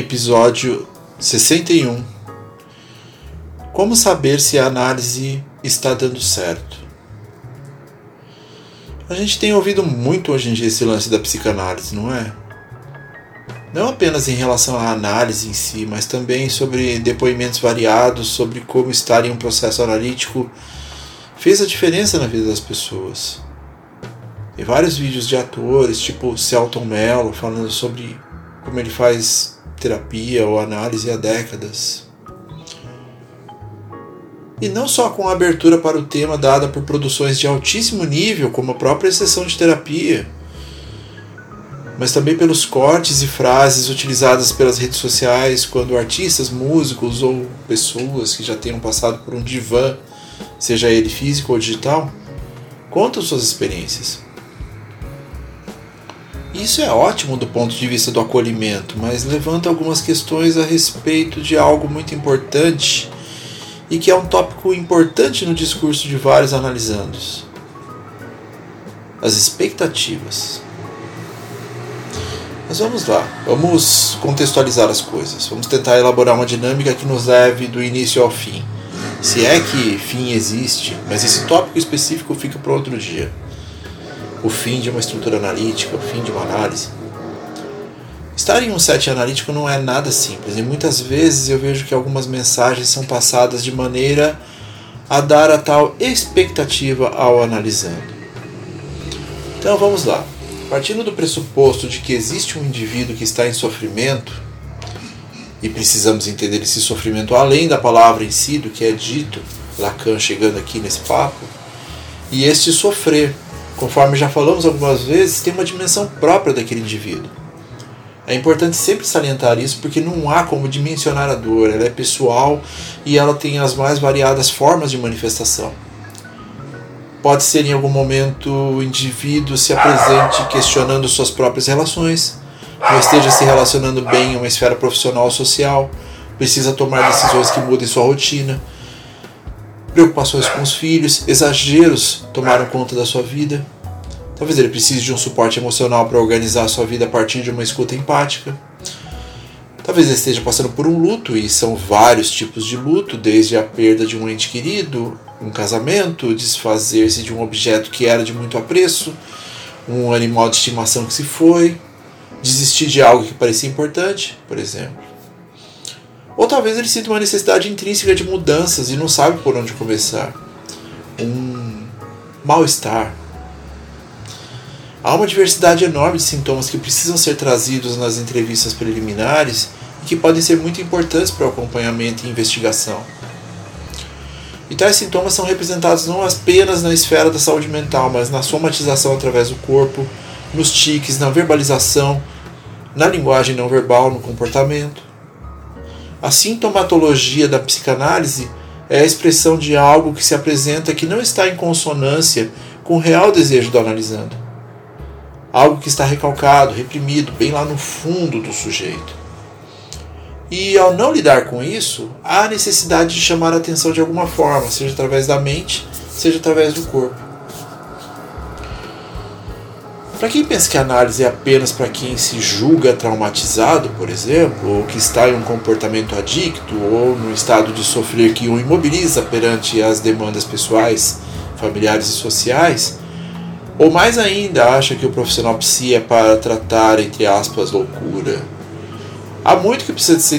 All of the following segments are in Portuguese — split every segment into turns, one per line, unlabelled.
Episódio 61 Como saber se a análise está dando certo? A gente tem ouvido muito hoje em dia esse lance da psicanálise, não é? Não apenas em relação à análise em si, mas também sobre depoimentos variados sobre como estar em um processo analítico fez a diferença na vida das pessoas. Tem vários vídeos de atores, tipo Celton Mello, falando sobre como ele faz terapia ou análise há décadas. E não só com a abertura para o tema dada por produções de altíssimo nível, como a própria sessão de terapia, mas também pelos cortes e frases utilizadas pelas redes sociais quando artistas, músicos ou pessoas que já tenham passado por um divã, seja ele físico ou digital, contam suas experiências. Isso é ótimo do ponto de vista do acolhimento, mas levanta algumas questões a respeito de algo muito importante e que é um tópico importante no discurso de vários analisandos: as expectativas. Mas vamos lá, vamos contextualizar as coisas, vamos tentar elaborar uma dinâmica que nos leve do início ao fim. Se é que fim existe, mas esse tópico específico fica para outro dia o fim de uma estrutura analítica, o fim de uma análise. Estar em um set analítico não é nada simples e muitas vezes eu vejo que algumas mensagens são passadas de maneira a dar a tal expectativa ao analisando. Então vamos lá. Partindo do pressuposto de que existe um indivíduo que está em sofrimento, e precisamos entender esse sofrimento além da palavra em si, do que é dito, Lacan chegando aqui nesse papo, e este sofrer conforme já falamos algumas vezes, tem uma dimensão própria daquele indivíduo. É importante sempre salientar isso porque não há como dimensionar a dor, ela é pessoal e ela tem as mais variadas formas de manifestação. Pode ser em algum momento o indivíduo se apresente questionando suas próprias relações, não esteja se relacionando bem em uma esfera profissional ou social, precisa tomar decisões que mudem sua rotina, preocupações com os filhos, exageros tomaram conta da sua vida. Talvez ele precise de um suporte emocional para organizar a sua vida a partir de uma escuta empática. Talvez ele esteja passando por um luto, e são vários tipos de luto, desde a perda de um ente querido, um casamento, desfazer-se de um objeto que era de muito apreço, um animal de estimação que se foi, desistir de algo que parecia importante, por exemplo. Ou talvez ele sinta uma necessidade intrínseca de mudanças e não sabe por onde começar. Um mal-estar. Há uma diversidade enorme de sintomas que precisam ser trazidos nas entrevistas preliminares e que podem ser muito importantes para o acompanhamento e investigação. E tais sintomas são representados não apenas na esfera da saúde mental, mas na somatização através do corpo, nos tiques, na verbalização, na linguagem não verbal, no comportamento. A sintomatologia da psicanálise é a expressão de algo que se apresenta que não está em consonância com o real desejo do analisando. Algo que está recalcado, reprimido, bem lá no fundo do sujeito. E ao não lidar com isso, há a necessidade de chamar a atenção de alguma forma, seja através da mente, seja através do corpo. Para quem pensa que a análise é apenas para quem se julga traumatizado, por exemplo, ou que está em um comportamento adicto, ou no estado de sofrer que o imobiliza perante as demandas pessoais, familiares e sociais, ou mais ainda acha que o profissional psi é para tratar, entre aspas, loucura. Há muito que precisa ser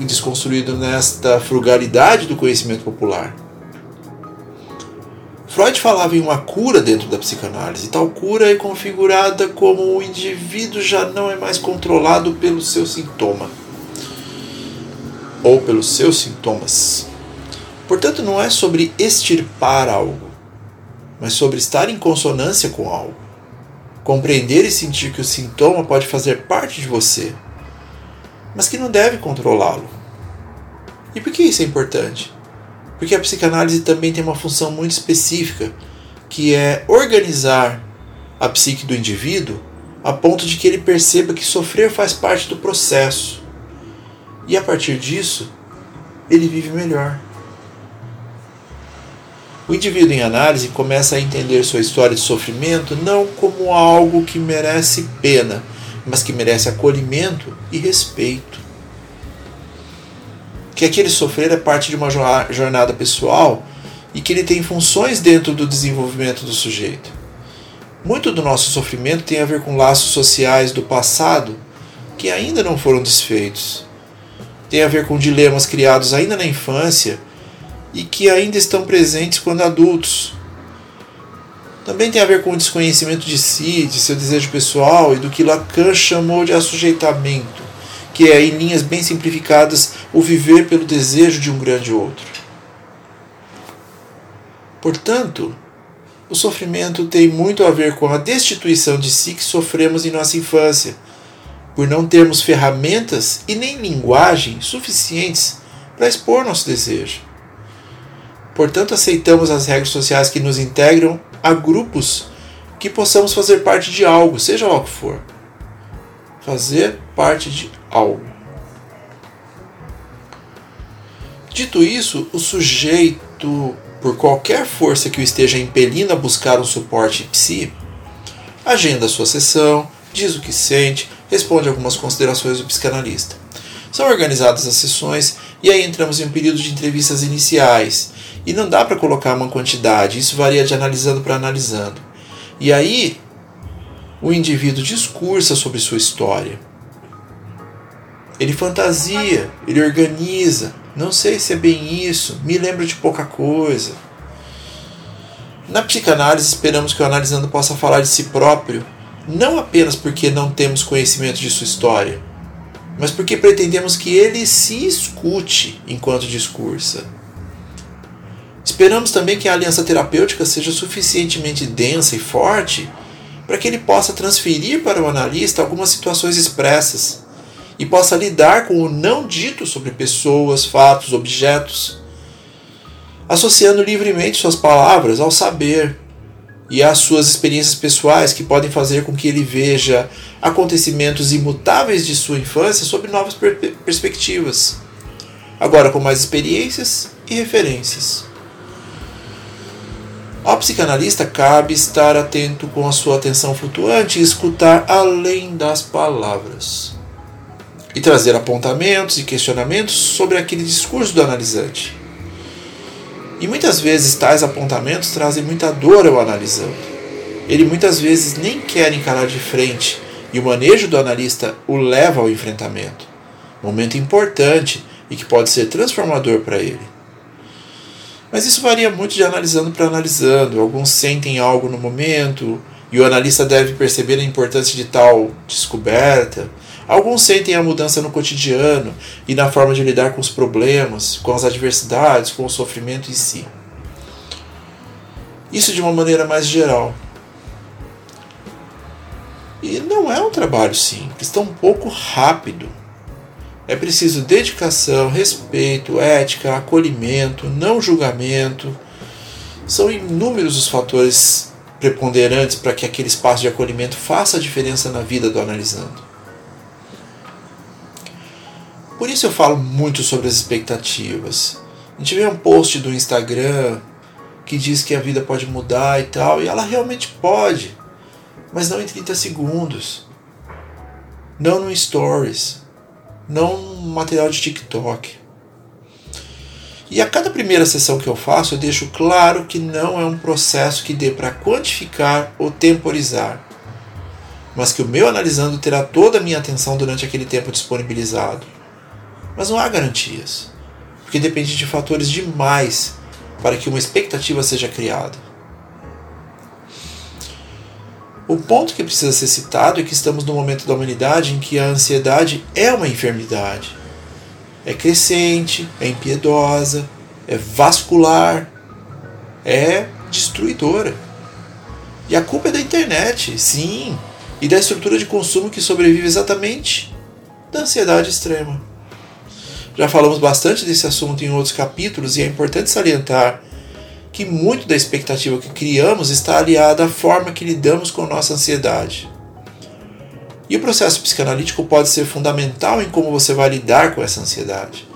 desconstruído nesta frugalidade do conhecimento popular. Freud falava em uma cura dentro da psicanálise. Tal cura é configurada como o indivíduo já não é mais controlado pelo seu sintoma ou pelos seus sintomas. Portanto, não é sobre extirpar algo, mas sobre estar em consonância com algo. Compreender e sentir que o sintoma pode fazer parte de você, mas que não deve controlá-lo. E por que isso é importante? Porque a psicanálise também tem uma função muito específica, que é organizar a psique do indivíduo a ponto de que ele perceba que sofrer faz parte do processo. E a partir disso, ele vive melhor. O indivíduo em análise começa a entender sua história de sofrimento não como algo que merece pena, mas que merece acolhimento e respeito. Que aquele sofrer é parte de uma jornada pessoal e que ele tem funções dentro do desenvolvimento do sujeito. Muito do nosso sofrimento tem a ver com laços sociais do passado que ainda não foram desfeitos. Tem a ver com dilemas criados ainda na infância e que ainda estão presentes quando adultos. Também tem a ver com o desconhecimento de si, de seu desejo pessoal e do que Lacan chamou de assujeitamento, que é, em linhas bem simplificadas, o viver pelo desejo de um grande outro. Portanto, o sofrimento tem muito a ver com a destituição de si que sofremos em nossa infância, por não termos ferramentas e nem linguagem suficientes para expor nosso desejo. Portanto, aceitamos as regras sociais que nos integram a grupos que possamos fazer parte de algo, seja lá o que for. Fazer parte de algo. Dito isso, o sujeito, por qualquer força que o esteja impelindo a buscar um suporte psi, agenda a sua sessão, diz o que sente, responde algumas considerações do psicanalista. São organizadas as sessões e aí entramos em um período de entrevistas iniciais, e não dá para colocar uma quantidade, isso varia de analisando para analisando. E aí o indivíduo discursa sobre sua história. Ele fantasia, ele organiza. Não sei se é bem isso, me lembro de pouca coisa. Na psicanálise, esperamos que o analisando possa falar de si próprio, não apenas porque não temos conhecimento de sua história, mas porque pretendemos que ele se escute enquanto discursa. Esperamos também que a aliança terapêutica seja suficientemente densa e forte para que ele possa transferir para o analista algumas situações expressas e possa lidar com o não dito sobre pessoas, fatos, objetos, associando livremente suas palavras ao saber e às suas experiências pessoais que podem fazer com que ele veja acontecimentos imutáveis de sua infância sob novas per perspectivas, agora com mais experiências e referências. Ao psicanalista cabe estar atento com a sua atenção flutuante e escutar além das palavras. E trazer apontamentos e questionamentos sobre aquele discurso do analisante. E muitas vezes tais apontamentos trazem muita dor ao analisando. Ele muitas vezes nem quer encarar de frente, e o manejo do analista o leva ao enfrentamento. Momento importante e que pode ser transformador para ele. Mas isso varia muito de analisando para analisando. Alguns sentem algo no momento e o analista deve perceber a importância de tal descoberta. Alguns sentem a mudança no cotidiano e na forma de lidar com os problemas, com as adversidades, com o sofrimento em si. Isso de uma maneira mais geral. E não é um trabalho simples, tão pouco rápido. É preciso dedicação, respeito, ética, acolhimento, não julgamento. São inúmeros os fatores preponderantes para que aquele espaço de acolhimento faça a diferença na vida do analisando. Por isso eu falo muito sobre as expectativas. A gente vê um post do Instagram que diz que a vida pode mudar e tal, e ela realmente pode, mas não em 30 segundos. Não no Stories não um material de TikTok. E a cada primeira sessão que eu faço, eu deixo claro que não é um processo que dê para quantificar ou temporizar, mas que o meu analisando terá toda a minha atenção durante aquele tempo disponibilizado. Mas não há garantias, porque depende de fatores demais para que uma expectativa seja criada. O ponto que precisa ser citado é que estamos num momento da humanidade em que a ansiedade é uma enfermidade. É crescente, é impiedosa, é vascular, é destruidora. E a culpa é da internet, sim. e da estrutura de consumo que sobrevive exatamente da ansiedade extrema. Já falamos bastante desse assunto em outros capítulos e é importante salientar que muito da expectativa que criamos está aliada à forma que lidamos com nossa ansiedade. E o processo psicanalítico pode ser fundamental em como você vai lidar com essa ansiedade.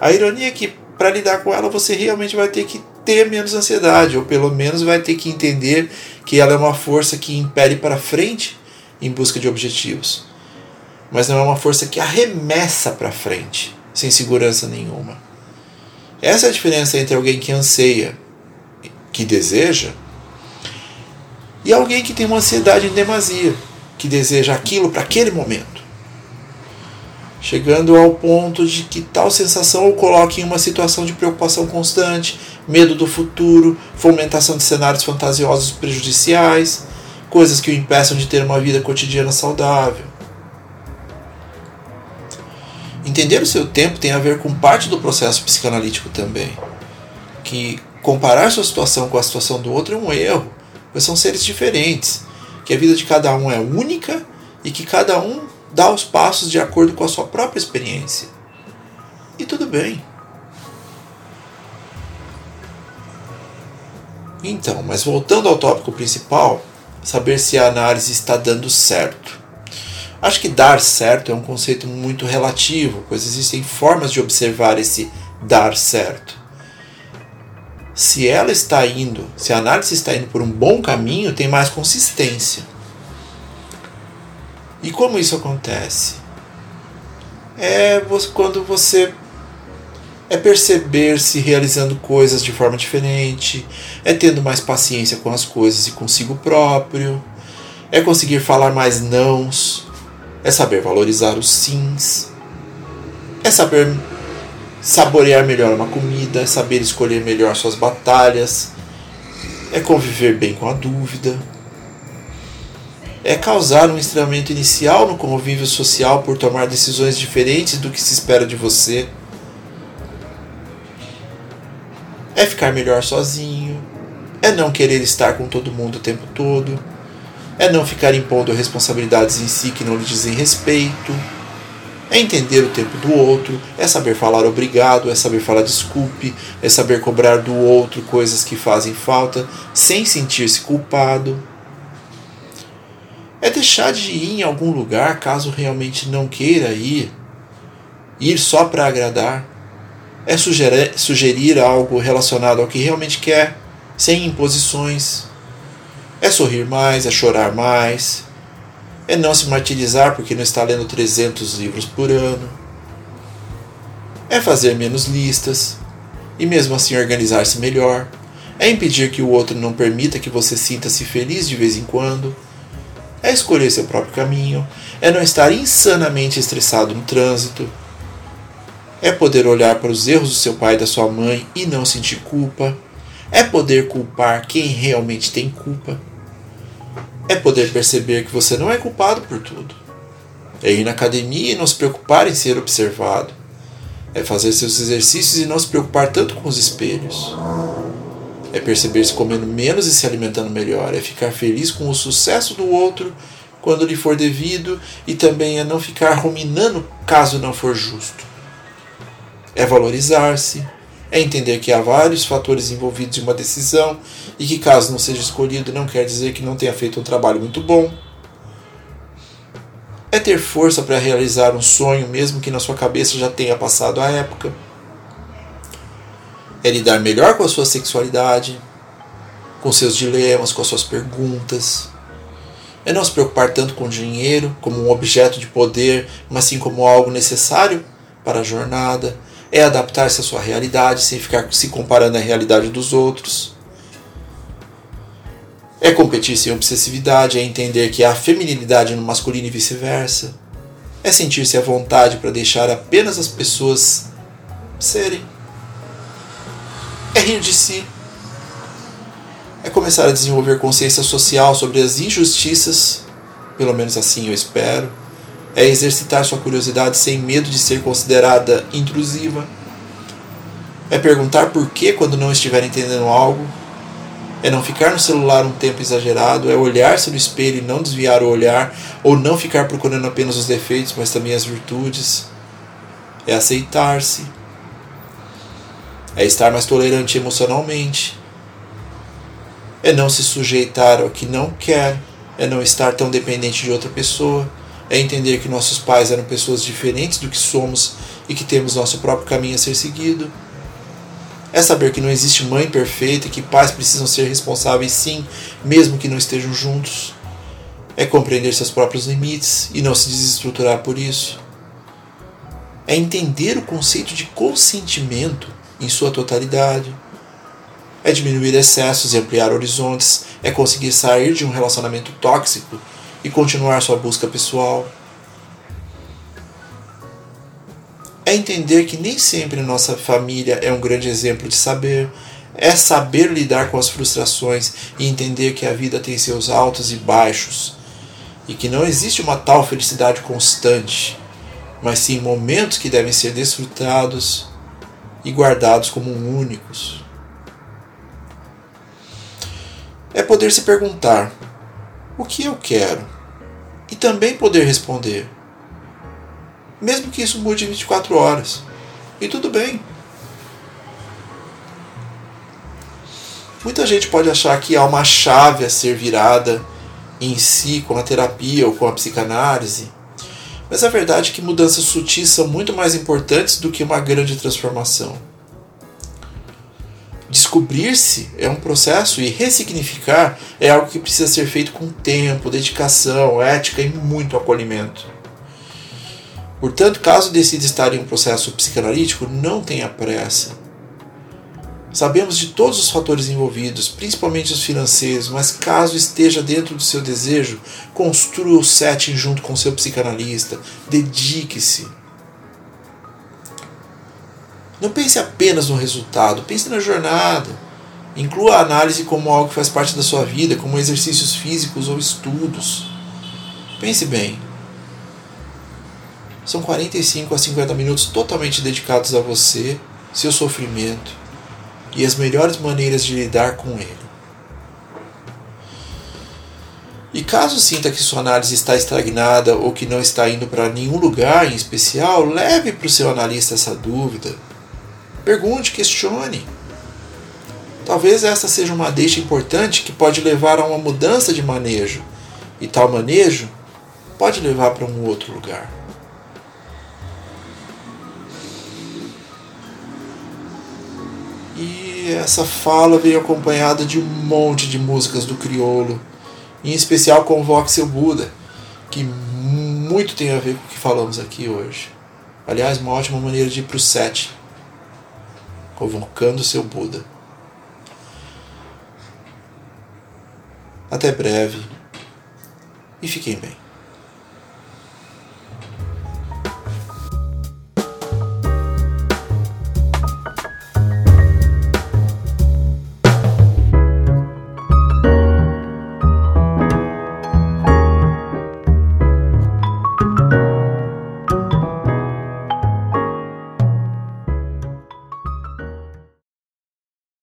A ironia é que para lidar com ela você realmente vai ter que ter menos ansiedade, ou pelo menos vai ter que entender que ela é uma força que impele para frente em busca de objetivos. Mas não é uma força que arremessa para frente, sem segurança nenhuma. Essa é a diferença entre alguém que anseia, que deseja, e alguém que tem uma ansiedade em demasia, que deseja aquilo para aquele momento chegando ao ponto de que tal sensação o coloque em uma situação de preocupação constante, medo do futuro, fomentação de cenários fantasiosos prejudiciais, coisas que o impeçam de ter uma vida cotidiana saudável. Entender o seu tempo tem a ver com parte do processo psicanalítico também, que comparar sua situação com a situação do outro é um erro, pois são seres diferentes, que a vida de cada um é única e que cada um dá os passos de acordo com a sua própria experiência. E tudo bem. Então, mas voltando ao tópico principal, saber se a análise está dando certo. Acho que dar certo é um conceito muito relativo, pois existem formas de observar esse dar certo. Se ela está indo, se a análise está indo por um bom caminho, tem mais consistência. E como isso acontece? É quando você é perceber-se realizando coisas de forma diferente, é tendo mais paciência com as coisas e consigo próprio, é conseguir falar mais nãos, é saber valorizar os sims, é saber saborear melhor uma comida, é saber escolher melhor suas batalhas, é conviver bem com a dúvida é causar um estranhamento inicial no convívio social por tomar decisões diferentes do que se espera de você. É ficar melhor sozinho. É não querer estar com todo mundo o tempo todo. É não ficar impondo responsabilidades em si que não lhe dizem respeito. É entender o tempo do outro, é saber falar obrigado, é saber falar desculpe, é saber cobrar do outro coisas que fazem falta sem sentir-se culpado. É deixar de ir em algum lugar caso realmente não queira ir, ir só para agradar, é sugerir, sugerir algo relacionado ao que realmente quer, sem imposições, é sorrir mais, é chorar mais, é não se martirizar porque não está lendo 300 livros por ano, é fazer menos listas e mesmo assim organizar-se melhor, é impedir que o outro não permita que você sinta-se feliz de vez em quando é escolher seu próprio caminho, é não estar insanamente estressado no trânsito, é poder olhar para os erros do seu pai e da sua mãe e não sentir culpa, é poder culpar quem realmente tem culpa, é poder perceber que você não é culpado por tudo, é ir na academia e não se preocupar em ser observado, é fazer seus exercícios e não se preocupar tanto com os espelhos. É perceber-se comendo menos e se alimentando melhor, é ficar feliz com o sucesso do outro quando lhe for devido. E também é não ficar ruminando caso não for justo. É valorizar-se, é entender que há vários fatores envolvidos em uma decisão e que caso não seja escolhido não quer dizer que não tenha feito um trabalho muito bom. É ter força para realizar um sonho mesmo que na sua cabeça já tenha passado a época é lidar melhor com a sua sexualidade, com seus dilemas, com as suas perguntas. É não se preocupar tanto com dinheiro como um objeto de poder, mas sim como algo necessário para a jornada. É adaptar-se à sua realidade sem ficar se comparando à realidade dos outros. É competir sem obsessividade, é entender que há feminilidade no masculino e vice-versa. É sentir-se à vontade para deixar apenas as pessoas serem é rir de si. É começar a desenvolver consciência social sobre as injustiças, pelo menos assim eu espero. É exercitar sua curiosidade sem medo de ser considerada intrusiva. É perguntar por que quando não estiver entendendo algo. é não ficar no celular um tempo exagerado, é olhar-se no espelho e não desviar o olhar, ou não ficar procurando apenas os defeitos, mas também as virtudes. É aceitar-se, é estar mais tolerante emocionalmente, é não se sujeitar ao que não quer, é não estar tão dependente de outra pessoa, é entender que nossos pais eram pessoas diferentes do que somos e que temos nosso próprio caminho a ser seguido. É saber que não existe mãe perfeita e que pais precisam ser responsáveis sim, mesmo que não estejam juntos. É compreender seus próprios limites e não se desestruturar por isso. É entender o conceito de consentimento em sua totalidade. É diminuir excessos e ampliar horizontes. É conseguir sair de um relacionamento tóxico e continuar sua busca pessoal. É entender que nem sempre nossa família é um grande exemplo de saber. É saber lidar com as frustrações e entender que a vida tem seus altos e baixos e que não existe uma tal felicidade constante, mas sim momentos que devem ser desfrutados e guardados como únicos. É poder se perguntar: o que eu quero? E também poder responder, mesmo que isso mude em 24 horas. E tudo bem. Muita gente pode achar que há uma chave a ser virada em si com a terapia ou com a psicanálise, mas a verdade é que mudanças sutis são muito mais importantes do que uma grande transformação. Descobrir-se é um processo e ressignificar é algo que precisa ser feito com tempo, dedicação, ética e muito acolhimento. Portanto, caso decida estar em um processo psicanalítico, não tenha pressa. Sabemos de todos os fatores envolvidos, principalmente os financeiros, mas caso esteja dentro do seu desejo, construa o setting junto com seu psicanalista, dedique-se. Não pense apenas no resultado, pense na jornada. Inclua a análise como algo que faz parte da sua vida, como exercícios físicos ou estudos. Pense bem. São 45 a 50 minutos totalmente dedicados a você, seu sofrimento e as melhores maneiras de lidar com ele. E caso sinta que sua análise está estagnada ou que não está indo para nenhum lugar em especial, leve para o seu analista essa dúvida. Pergunte, questione. Talvez essa seja uma deixa importante que pode levar a uma mudança de manejo, e tal manejo pode levar para um outro lugar. E essa fala veio acompanhada de um monte de músicas do criolo, em especial Convoque Seu Buda, que muito tem a ver com o que falamos aqui hoje. Aliás, uma ótima maneira de ir para o set, convocando seu Buda. Até breve e fiquem bem.